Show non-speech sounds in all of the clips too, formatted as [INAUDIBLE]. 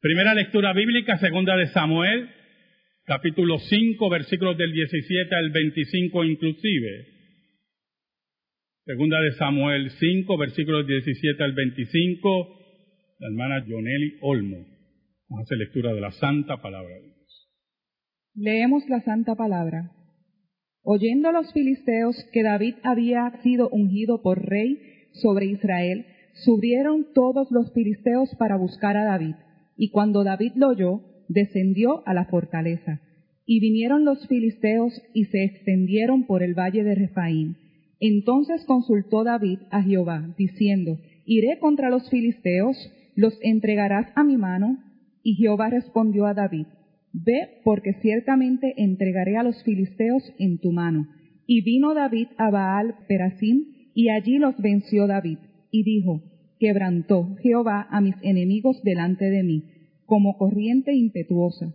Primera lectura bíblica, segunda de Samuel, capítulo 5, versículos del 17 al 25 inclusive. Segunda de Samuel 5, versículos 17 al 25, la hermana Joneli Olmo. Vamos a hacer lectura de la santa palabra de Dios. Leemos la santa palabra. Oyendo los filisteos que David había sido ungido por rey sobre Israel, subieron todos los filisteos para buscar a David. Y cuando David lo oyó, descendió a la fortaleza. Y vinieron los filisteos y se extendieron por el valle de Refaín. Entonces consultó David a Jehová, diciendo, Iré contra los filisteos, los entregarás a mi mano. Y Jehová respondió a David, Ve, porque ciertamente entregaré a los filisteos en tu mano. Y vino David a Baal Perasim, y allí los venció David, y dijo, Quebrantó Jehová a mis enemigos delante de mí, como corriente impetuosa.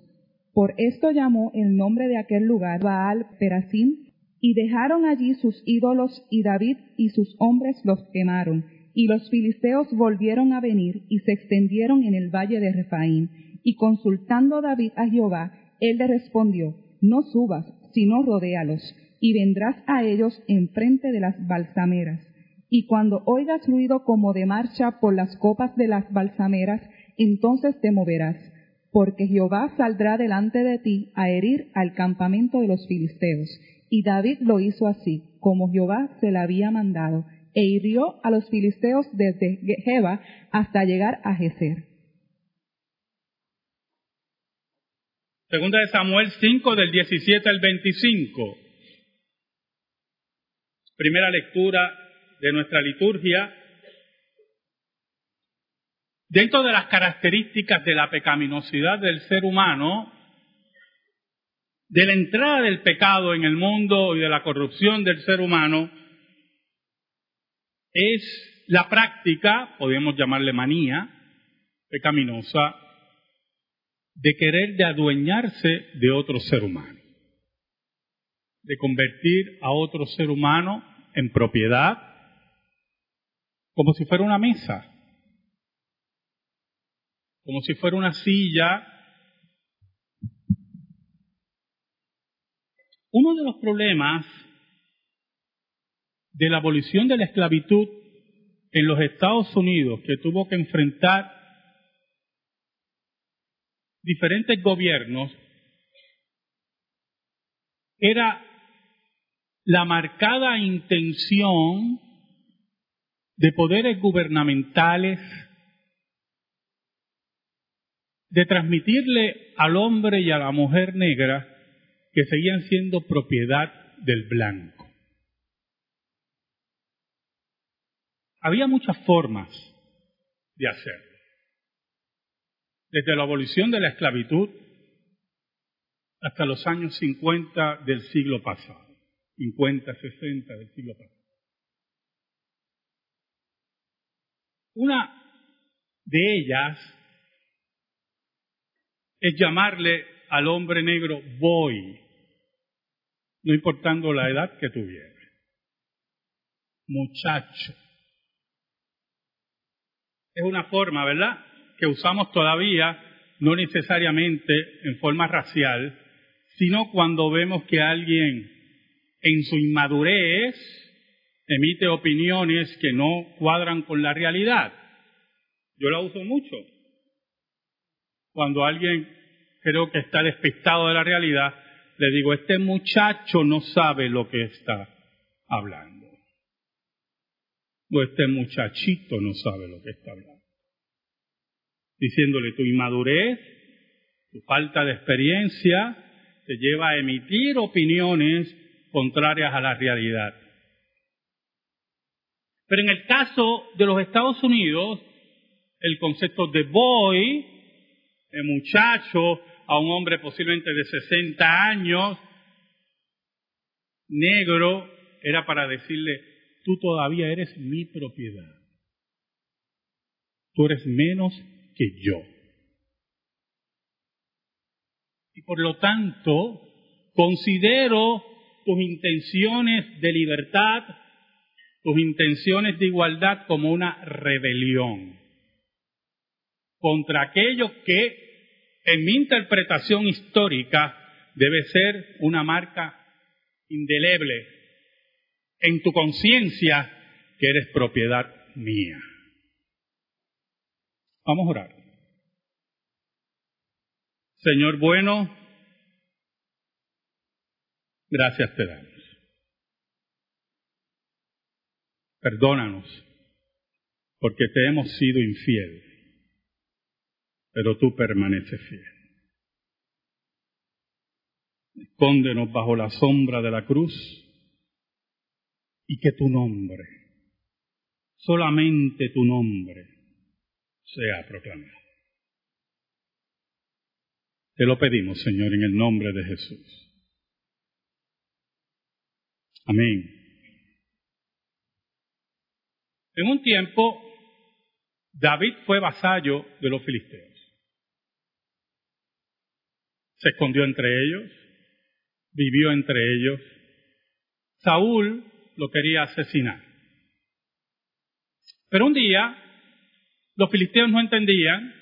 Por esto llamó el nombre de aquel lugar Baal Perasim, y dejaron allí sus ídolos, y David y sus hombres los quemaron. Y los filisteos volvieron a venir y se extendieron en el valle de Refaín. Y consultando David a Jehová, él le respondió, No subas, sino rodéalos, y vendrás a ellos enfrente de las balsameras. Y cuando oigas ruido como de marcha por las copas de las balsameras, entonces te moverás, porque Jehová saldrá delante de ti a herir al campamento de los filisteos y David lo hizo así, como Jehová se le había mandado, e hirió a los filisteos desde Geba hasta llegar a Geser. Segunda de Samuel 5 del 17 al 25. Primera lectura de nuestra liturgia. Dentro de las características de la pecaminosidad del ser humano, de la entrada del pecado en el mundo y de la corrupción del ser humano es la práctica, podemos llamarle manía, pecaminosa, de querer de adueñarse de otro ser humano, de convertir a otro ser humano en propiedad, como si fuera una mesa, como si fuera una silla. Uno de los problemas de la abolición de la esclavitud en los Estados Unidos que tuvo que enfrentar diferentes gobiernos era la marcada intención de poderes gubernamentales de transmitirle al hombre y a la mujer negra que seguían siendo propiedad del blanco. Había muchas formas de hacerlo. Desde la abolición de la esclavitud hasta los años 50 del siglo pasado, 50, 60 del siglo pasado. Una de ellas es llamarle al hombre negro voy, no importando la edad que tuviera. Muchacho. Es una forma, ¿verdad?, que usamos todavía, no necesariamente en forma racial, sino cuando vemos que alguien en su inmadurez emite opiniones que no cuadran con la realidad. Yo la uso mucho. Cuando alguien creo que está despistado de la realidad, le digo, este muchacho no sabe lo que está hablando. O este muchachito no sabe lo que está hablando. Diciéndole tu inmadurez, tu falta de experiencia, te lleva a emitir opiniones contrarias a la realidad. Pero en el caso de los Estados Unidos, el concepto de boy, de muchacho, a un hombre posiblemente de 60 años, negro, era para decirle, tú todavía eres mi propiedad. Tú eres menos que yo. Y por lo tanto, considero tus intenciones de libertad, tus intenciones de igualdad como una rebelión. contra aquello que, en mi interpretación histórica, debe ser una marca indeleble en tu conciencia que eres propiedad mía. Vamos a orar. Señor bueno, gracias te damos. Perdónanos porque te hemos sido infiel, pero tú permaneces fiel. Escóndenos bajo la sombra de la cruz y que tu nombre, solamente tu nombre, sea proclamado. Te lo pedimos, Señor, en el nombre de Jesús. Amén. En un tiempo, David fue vasallo de los filisteos. Se escondió entre ellos, vivió entre ellos. Saúl lo quería asesinar. Pero un día, los filisteos no entendían,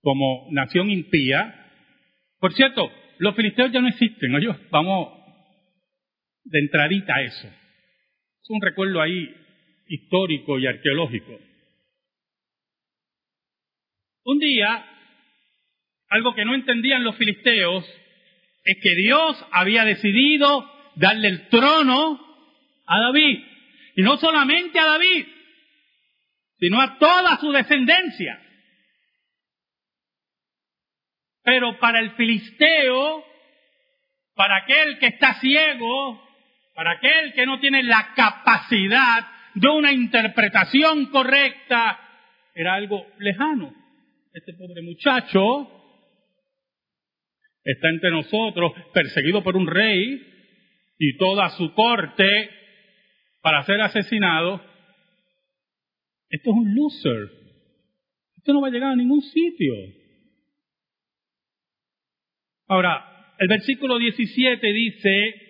como nación impía. Por cierto, los filisteos ya no existen, oye, vamos de entradita a eso. Es un recuerdo ahí histórico y arqueológico. Un día, algo que no entendían los filisteos es que Dios había decidido darle el trono a David. Y no solamente a David, sino a toda su descendencia. Pero para el filisteo, para aquel que está ciego, para aquel que no tiene la capacidad de una interpretación correcta, era algo lejano. Este pobre muchacho está entre nosotros, perseguido por un rey y toda su corte para ser asesinado. Esto es un loser. Esto no va a llegar a ningún sitio. Ahora, el versículo 17 dice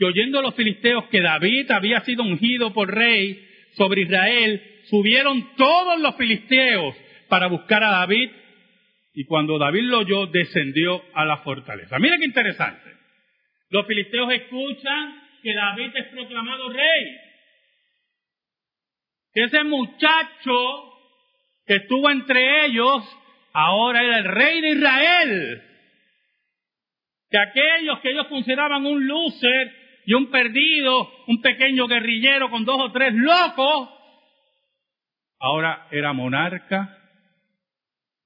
que oyendo los filisteos que David había sido ungido por rey sobre Israel, subieron todos los filisteos para buscar a David y cuando David lo oyó, descendió a la fortaleza. Mira qué interesante. Los filisteos escuchan que David es proclamado rey. Que ese muchacho que estuvo entre ellos ahora era el rey de Israel. Que aquellos que ellos consideraban un loser y un perdido, un pequeño guerrillero con dos o tres locos, ahora era monarca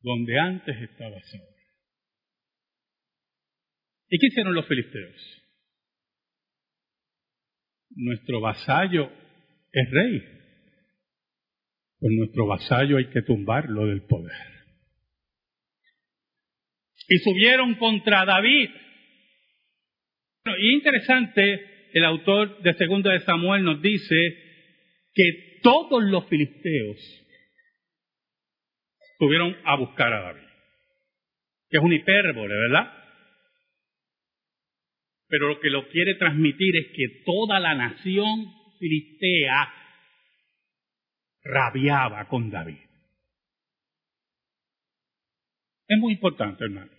donde antes estaba Saúl. ¿Y qué hicieron los filisteos? Nuestro vasallo es rey. Pues nuestro vasallo hay que tumbarlo del poder. Y subieron contra David. y interesante, el autor de Segunda de Samuel nos dice que todos los filisteos subieron a buscar a David. Que es un hipérbole, ¿verdad? Pero lo que lo quiere transmitir es que toda la nación filistea rabiaba con David. Es muy importante, hermano.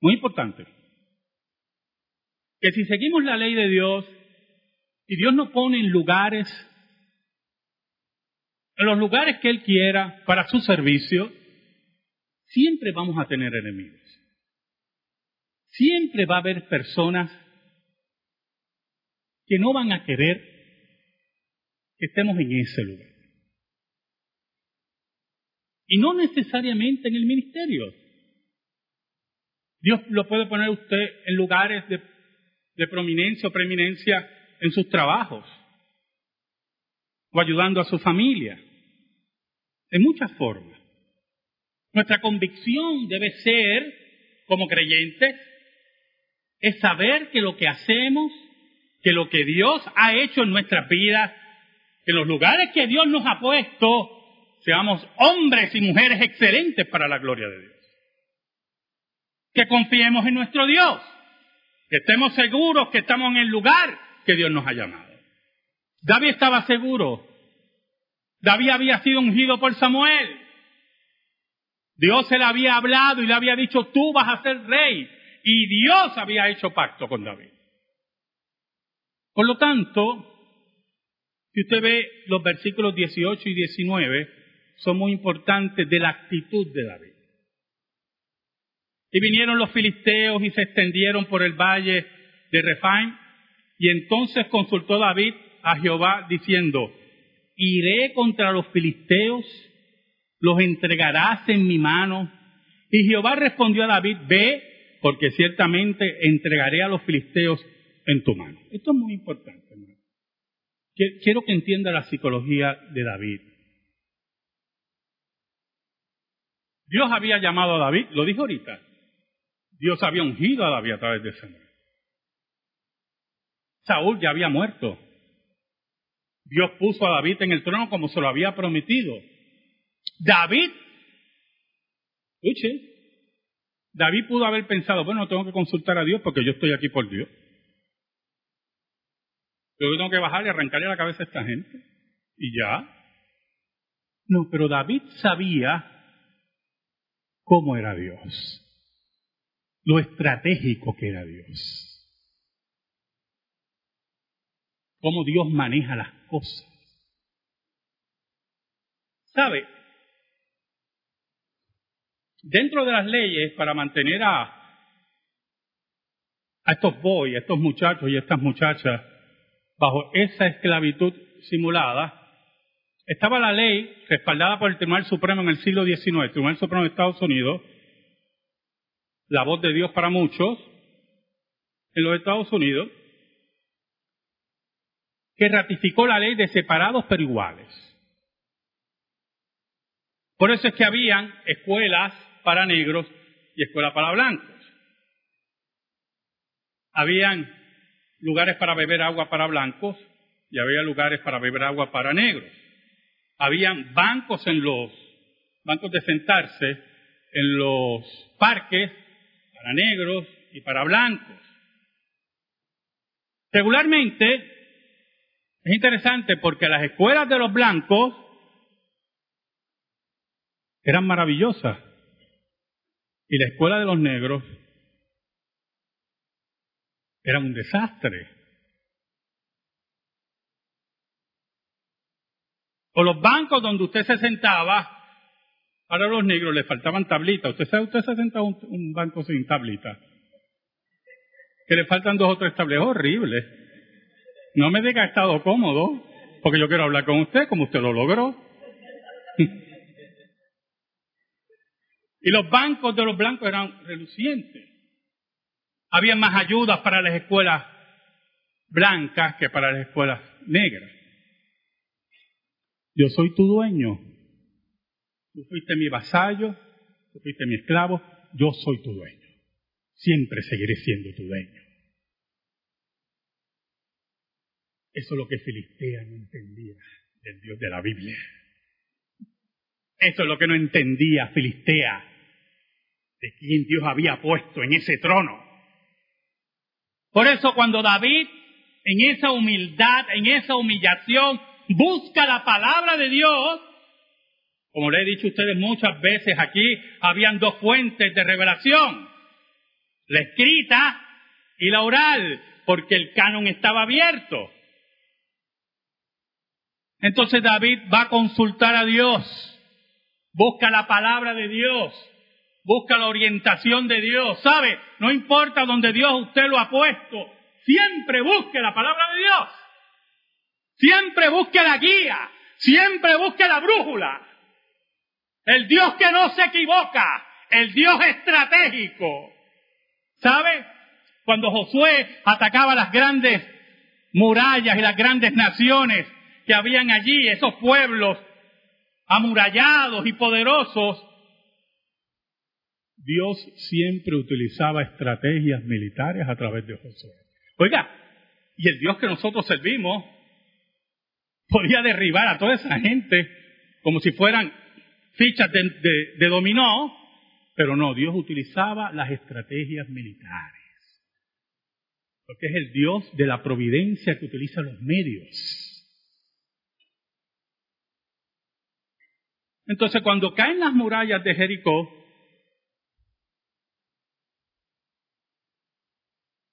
Muy importante. Que si seguimos la ley de Dios y Dios nos pone en lugares en los lugares que Él quiera para su servicio, siempre vamos a tener enemigos. Siempre va a haber personas que no van a querer que estemos en ese lugar. Y no necesariamente en el ministerio. Dios lo puede poner usted en lugares de, de prominencia o preeminencia en sus trabajos o ayudando a su familia de muchas formas. Nuestra convicción debe ser, como creyentes, es saber que lo que hacemos, que lo que Dios ha hecho en nuestras vidas, que los lugares que Dios nos ha puesto, seamos hombres y mujeres excelentes para la gloria de Dios. Que confiemos en nuestro Dios, que estemos seguros que estamos en el lugar que Dios nos ha llamado. David estaba seguro David había sido ungido por Samuel. Dios se le había hablado y le había dicho, tú vas a ser rey. Y Dios había hecho pacto con David. Por lo tanto, si usted ve los versículos 18 y 19, son muy importantes de la actitud de David. Y vinieron los filisteos y se extendieron por el valle de Refaim. Y entonces consultó David a Jehová diciendo, iré contra los filisteos, los entregarás en mi mano. Y Jehová respondió a David, ve, porque ciertamente entregaré a los filisteos en tu mano. Esto es muy importante, hermano. Quiero que entienda la psicología de David. Dios había llamado a David, lo dijo ahorita. Dios había ungido a David a través de Samuel. Saúl ya había muerto. Dios puso a David en el trono como se lo había prometido. David, escuche, David pudo haber pensado, bueno, tengo que consultar a Dios porque yo estoy aquí por Dios. Yo tengo que bajar y arrancarle la cabeza a esta gente. Y ya. No, pero David sabía cómo era Dios. Lo estratégico que era Dios. Cómo Dios maneja las cosas. ¿Sabe? Dentro de las leyes, para mantener a, a estos boys, a estos muchachos y estas muchachas bajo esa esclavitud simulada, estaba la ley respaldada por el Tribunal Supremo en el siglo XIX, el Tribunal Supremo de Estados Unidos, la voz de Dios para muchos, en los Estados Unidos, que ratificó la ley de separados pero iguales. Por eso es que habían escuelas para negros y escuelas para blancos. Habían lugares para beber agua para blancos y había lugares para beber agua para negros. Habían bancos en los bancos de sentarse en los parques para negros y para blancos. Regularmente es interesante porque las escuelas de los blancos eran maravillosas y la escuela de los negros era un desastre. O los bancos donde usted se sentaba, para los negros le faltaban tablitas. ¿Usted sabe, usted se ha un, banco sin tablita? Que le faltan dos o tres tabletas. Horrible. No me diga estado cómodo, porque yo quiero hablar con usted como usted lo logró. [LAUGHS] y los bancos de los blancos eran relucientes. Había más ayudas para las escuelas blancas que para las escuelas negras. Yo soy tu dueño. Tú fuiste mi vasallo, tú fuiste mi esclavo, yo soy tu dueño. Siempre seguiré siendo tu dueño. Eso es lo que Filistea no entendía del Dios de la Biblia. Eso es lo que no entendía Filistea de quién Dios había puesto en ese trono. Por eso cuando David, en esa humildad, en esa humillación, busca la palabra de Dios, como le he dicho a ustedes muchas veces aquí, habían dos fuentes de revelación, la escrita y la oral, porque el canon estaba abierto. Entonces David va a consultar a Dios, busca la palabra de Dios, busca la orientación de Dios. ¿Sabe? No importa donde Dios usted lo ha puesto, siempre busque la palabra de Dios. Siempre busque la guía, siempre busque la brújula. El Dios que no se equivoca, el Dios estratégico. ¿Sabe? Cuando Josué atacaba las grandes murallas y las grandes naciones que habían allí, esos pueblos amurallados y poderosos, Dios siempre utilizaba estrategias militares a través de Josué. Oiga, y el Dios que nosotros servimos podía derribar a toda esa gente como si fueran fichas de, dominó, pero no, Dios utilizaba las estrategias militares. Porque es el Dios de la providencia que utiliza los medios. Entonces, cuando caen las murallas de Jericó,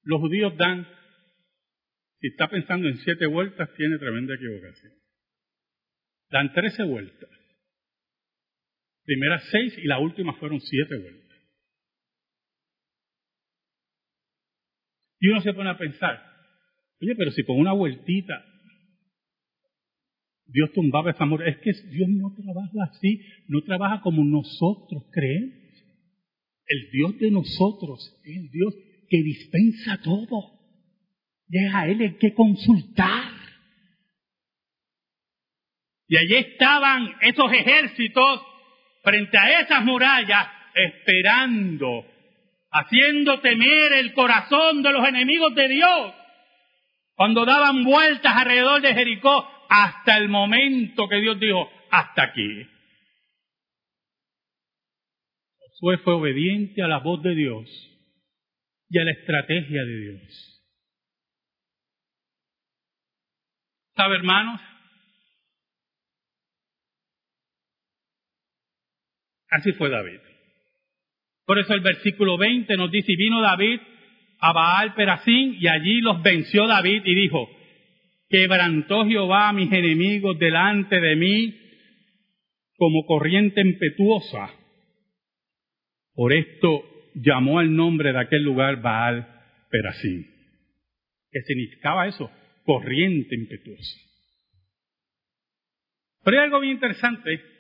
los judíos dan, si está pensando en siete vueltas, tiene tremenda equivocación. Dan trece vueltas. Primeras seis y la última fueron siete vueltas. Y uno se pone a pensar, oye, pero si con una vueltita Dios tumbaba esa muralla, es que Dios no trabaja así, no trabaja como nosotros creemos. El Dios de nosotros es el Dios que dispensa todo. Y es a Él el que consultar. Y allí estaban esos ejércitos frente a esas murallas esperando haciendo temer el corazón de los enemigos de Dios, cuando daban vueltas alrededor de Jericó hasta el momento que Dios dijo, hasta aquí. Josué fue obediente a la voz de Dios y a la estrategia de Dios. ¿Sabe, hermanos? Así fue David. Por eso el versículo 20 nos dice, y vino David a Baal Perasín y allí los venció David y dijo, quebrantó Jehová a mis enemigos delante de mí como corriente impetuosa. Por esto llamó al nombre de aquel lugar Baal Perasín. ¿Qué significaba eso? Corriente impetuosa. Pero hay algo bien interesante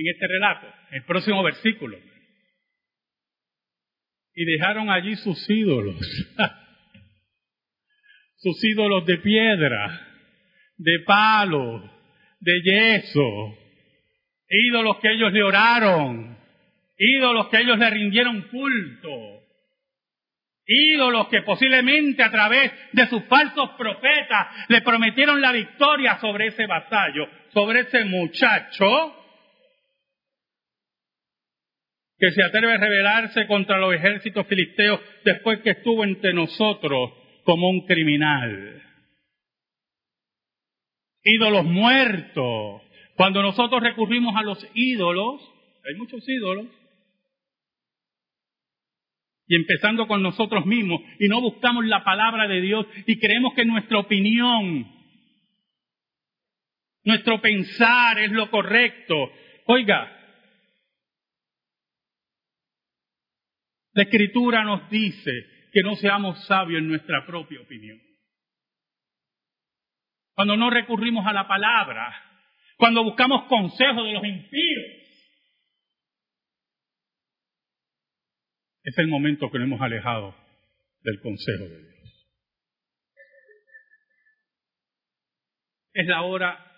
en este relato, el próximo versículo. Y dejaron allí sus ídolos. [LAUGHS] sus ídolos de piedra, de palo, de yeso, ídolos que ellos le oraron, ídolos que ellos le rindieron culto, ídolos que posiblemente a través de sus falsos profetas le prometieron la victoria sobre ese vasallo, sobre ese muchacho que se atreve a rebelarse contra los ejércitos filisteos después que estuvo entre nosotros como un criminal. Ídolos muertos. Cuando nosotros recurrimos a los ídolos, hay muchos ídolos, y empezando con nosotros mismos, y no buscamos la palabra de Dios y creemos que nuestra opinión, nuestro pensar es lo correcto. Oiga, La escritura nos dice que no seamos sabios en nuestra propia opinión. Cuando no recurrimos a la palabra, cuando buscamos consejos de los impíos, es el momento que nos hemos alejado del consejo de Dios. Es la hora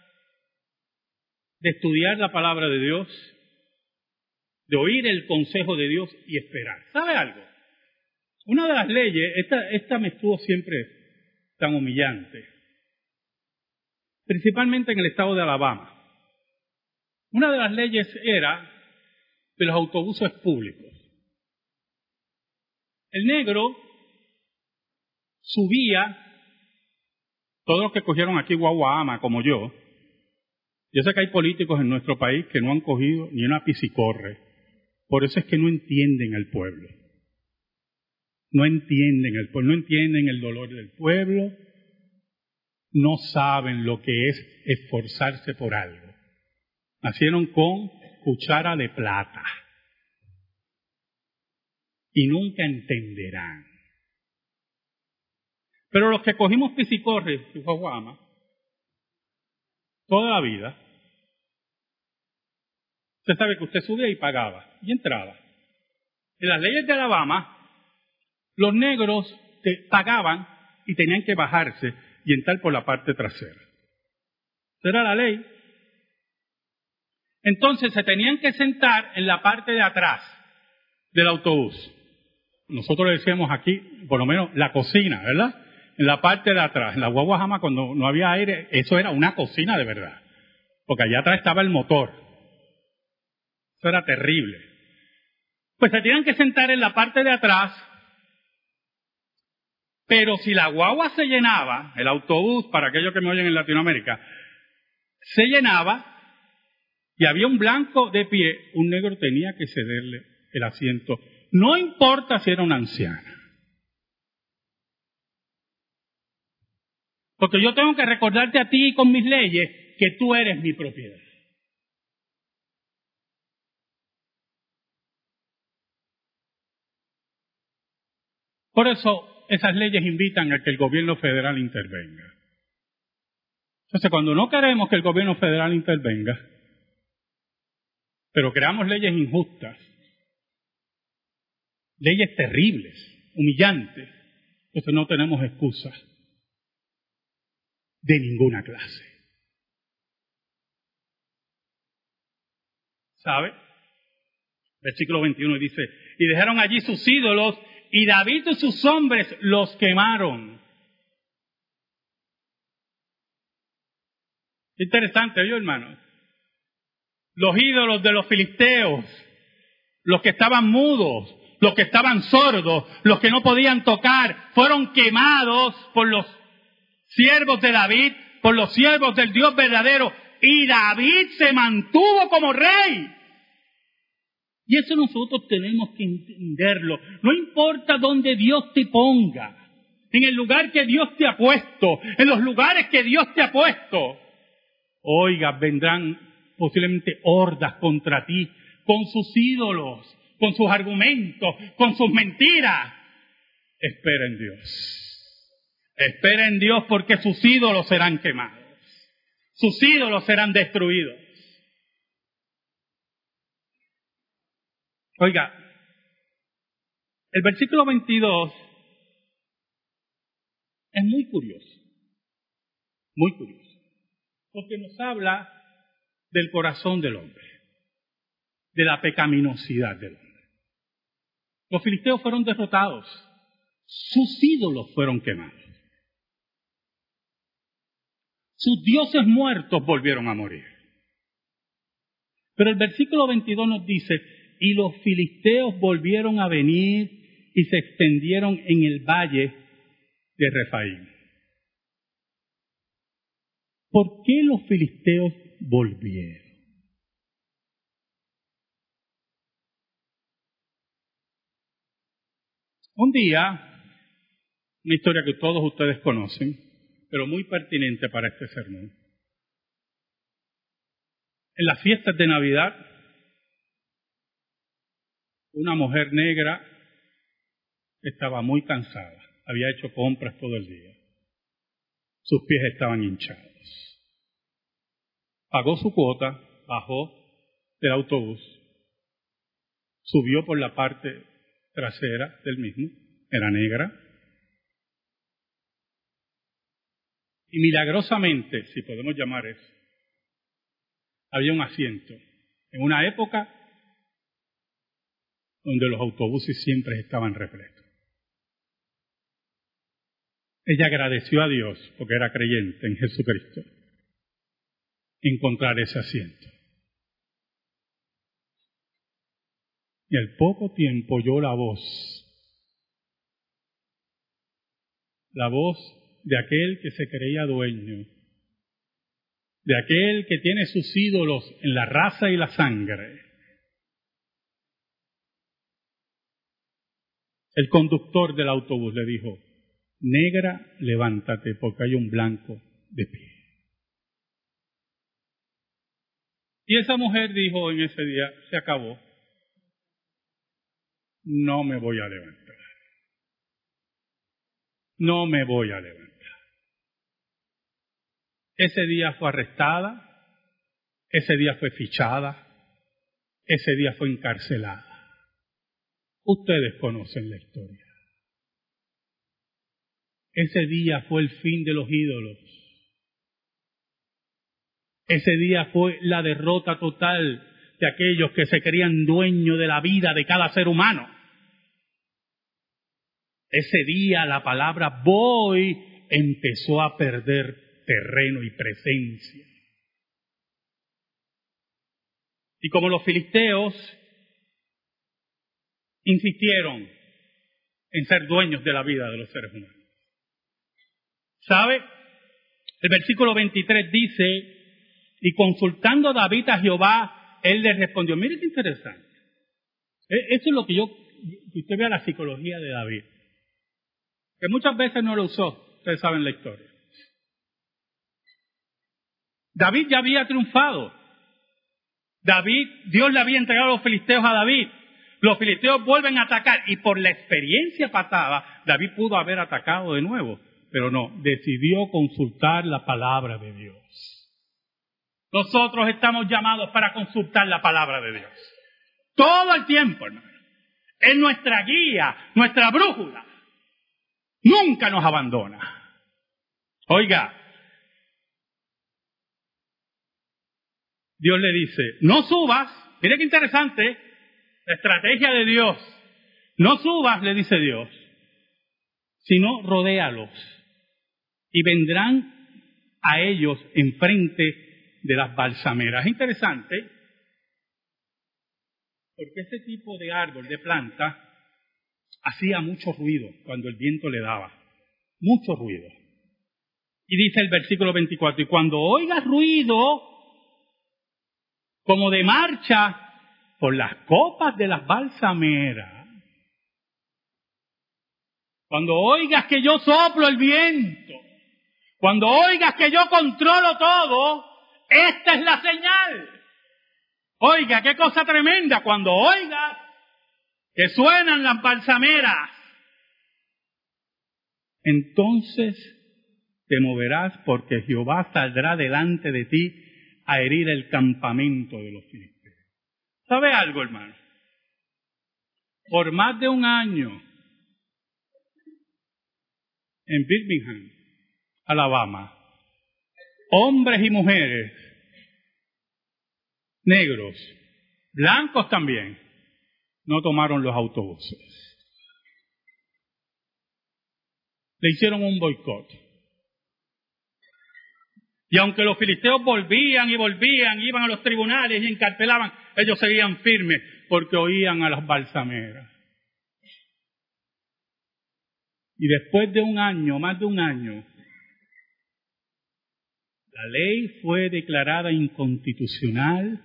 de estudiar la palabra de Dios de oír el consejo de Dios y esperar. ¿Sabe algo? Una de las leyes, esta, esta me estuvo siempre tan humillante, principalmente en el estado de Alabama. Una de las leyes era de los autobuses públicos. El negro subía, todos los que cogieron aquí Guaguama como yo, yo sé que hay políticos en nuestro país que no han cogido ni una piscicorre por eso es que no entienden al pueblo. No entienden el pueblo, no entienden el dolor del pueblo, no saben lo que es esforzarse por algo. Nacieron con cuchara de plata y nunca entenderán. Pero los que cogimos pisicorre y guaguama toda la vida, Usted sabe que usted subía y pagaba y entraba. En las leyes de Alabama, los negros pagaban y tenían que bajarse y entrar por la parte trasera. Era la ley. Entonces se tenían que sentar en la parte de atrás del autobús. Nosotros decíamos aquí, por lo menos, la cocina, ¿verdad? En la parte de atrás. En la guaguajama, cuando no había aire, eso era una cocina de verdad. Porque allá atrás estaba el motor. Eso era terrible. Pues se tenían que sentar en la parte de atrás, pero si la guagua se llenaba, el autobús, para aquellos que me oyen en Latinoamérica, se llenaba, y había un blanco de pie, un negro tenía que cederle el asiento. No importa si era una anciana. Porque yo tengo que recordarte a ti con mis leyes que tú eres mi propiedad. Por eso esas leyes invitan a que el gobierno federal intervenga. Entonces, cuando no queremos que el gobierno federal intervenga, pero creamos leyes injustas, leyes terribles, humillantes, entonces no tenemos excusas de ninguna clase. ¿Sabe? Versículo 21 dice, y dejaron allí sus ídolos y David y sus hombres los quemaron. Interesante, ¿vio hermano? Los ídolos de los filisteos, los que estaban mudos, los que estaban sordos, los que no podían tocar, fueron quemados por los siervos de David, por los siervos del Dios verdadero, y David se mantuvo como rey. Y eso nosotros tenemos que entenderlo. No importa dónde Dios te ponga, en el lugar que Dios te ha puesto, en los lugares que Dios te ha puesto. Oiga, vendrán posiblemente hordas contra ti, con sus ídolos, con sus argumentos, con sus mentiras. Espera en Dios. Espera en Dios porque sus ídolos serán quemados. Sus ídolos serán destruidos. Oiga, el versículo 22 es muy curioso, muy curioso, porque nos habla del corazón del hombre, de la pecaminosidad del hombre. Los filisteos fueron derrotados, sus ídolos fueron quemados, sus dioses muertos volvieron a morir. Pero el versículo 22 nos dice, y los filisteos volvieron a venir y se extendieron en el valle de Refaín. ¿Por qué los filisteos volvieron? Un día, una historia que todos ustedes conocen, pero muy pertinente para este sermón. En las fiestas de Navidad, una mujer negra estaba muy cansada, había hecho compras todo el día. Sus pies estaban hinchados. Pagó su cuota, bajó del autobús, subió por la parte trasera del mismo, era negra, y milagrosamente, si podemos llamar eso, había un asiento. En una época donde los autobuses siempre estaban repletos. Ella agradeció a Dios, porque era creyente en Jesucristo, encontrar ese asiento. Y al poco tiempo oyó la voz, la voz de aquel que se creía dueño, de aquel que tiene sus ídolos en la raza y la sangre, El conductor del autobús le dijo, negra, levántate porque hay un blanco de pie. Y esa mujer dijo en ese día, se acabó, no me voy a levantar. No me voy a levantar. Ese día fue arrestada, ese día fue fichada, ese día fue encarcelada. Ustedes conocen la historia. Ese día fue el fin de los ídolos. Ese día fue la derrota total de aquellos que se creían dueños de la vida de cada ser humano. Ese día la palabra voy empezó a perder terreno y presencia. Y como los filisteos insistieron en ser dueños de la vida de los seres humanos. ¿Sabe? El versículo 23 dice Y consultando David a Jehová, él le respondió, mire qué interesante. E, eso es lo que yo, usted vea la psicología de David. Que muchas veces no lo usó, ustedes saben la historia. David ya había triunfado. David, Dios le había entregado a los filisteos a David. Los filisteos vuelven a atacar y por la experiencia pasada, David pudo haber atacado de nuevo, pero no, decidió consultar la palabra de Dios. Nosotros estamos llamados para consultar la palabra de Dios. Todo el tiempo, hermano. Es nuestra guía, nuestra brújula. Nunca nos abandona. Oiga, Dios le dice, no subas, mire qué interesante, la estrategia de Dios, no subas, le dice Dios, sino rodéalos y vendrán a ellos enfrente de las balsameras. Es interesante, porque ese tipo de árbol, de planta, hacía mucho ruido cuando el viento le daba, mucho ruido. Y dice el versículo 24, y cuando oigas ruido, como de marcha por las copas de las balsameras. Cuando oigas que yo soplo el viento, cuando oigas que yo controlo todo, esta es la señal. Oiga, qué cosa tremenda, cuando oigas que suenan las balsameras, entonces te moverás porque Jehová saldrá delante de ti a herir el campamento de los filisteos. ¿Sabe algo, hermano? Por más de un año, en Birmingham, Alabama, hombres y mujeres, negros, blancos también, no tomaron los autobuses. Le hicieron un boicot. Y aunque los filisteos volvían y volvían, iban a los tribunales y encarcelaban, ellos seguían firmes porque oían a las balsameras. Y después de un año, más de un año, la ley fue declarada inconstitucional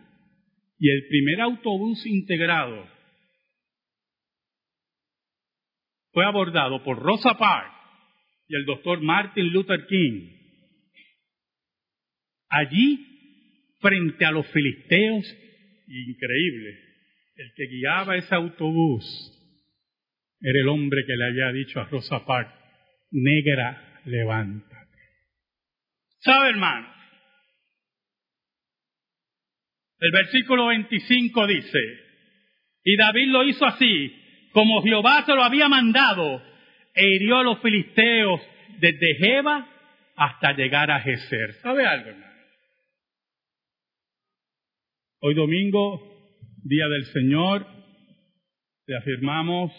y el primer autobús integrado fue abordado por Rosa Parks y el doctor Martin Luther King Allí, frente a los filisteos, increíble, el que guiaba ese autobús era el hombre que le había dicho a Rosa Parks, negra, levántate. ¿Sabe, hermano? El versículo 25 dice, y David lo hizo así, como Jehová se lo había mandado, e hirió a los filisteos desde Jeba hasta llegar a Geser. ¿Sabe algo, hermano? Hoy domingo, día del Señor, te afirmamos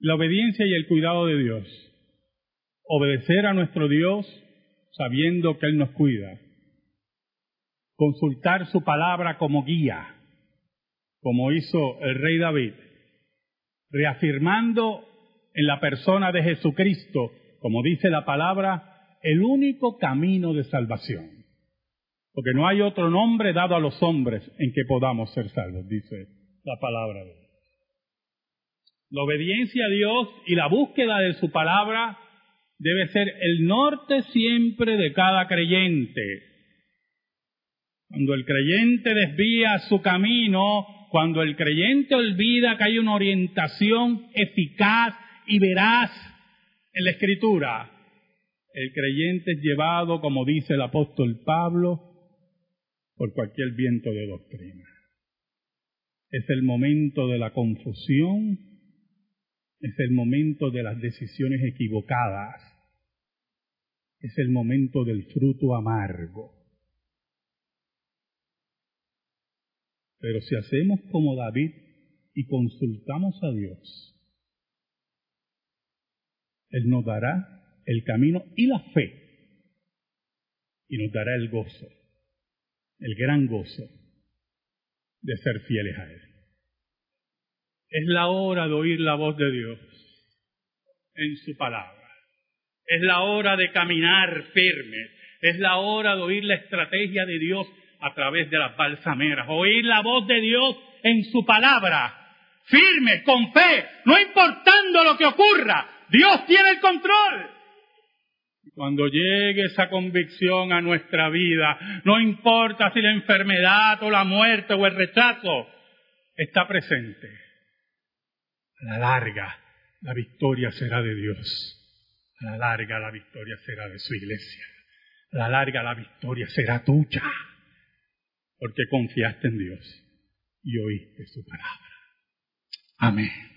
la obediencia y el cuidado de Dios. Obedecer a nuestro Dios sabiendo que Él nos cuida. Consultar su palabra como guía, como hizo el rey David, reafirmando en la persona de Jesucristo, como dice la palabra, el único camino de salvación. Porque no hay otro nombre dado a los hombres en que podamos ser salvos, dice la palabra de Dios. La obediencia a Dios y la búsqueda de su palabra debe ser el norte siempre de cada creyente. Cuando el creyente desvía su camino, cuando el creyente olvida que hay una orientación eficaz y veraz en la escritura, el creyente es llevado, como dice el apóstol Pablo, por cualquier viento de doctrina. Es el momento de la confusión, es el momento de las decisiones equivocadas, es el momento del fruto amargo. Pero si hacemos como David y consultamos a Dios, Él nos dará el camino y la fe y nos dará el gozo el gran gozo de ser fieles a Él. Es la hora de oír la voz de Dios en su palabra. Es la hora de caminar firmes, Es la hora de oír la estrategia de Dios a través de las balsameras, oír la voz de Dios en su palabra, firme, con fe, no importando lo que ocurra, Dios tiene el control. Cuando llegue esa convicción a nuestra vida, no importa si la enfermedad o la muerte o el rechazo está presente, a la larga la victoria será de Dios. A la larga la victoria será de su iglesia. A la larga la victoria será tuya. Porque confiaste en Dios y oíste su palabra. Amén.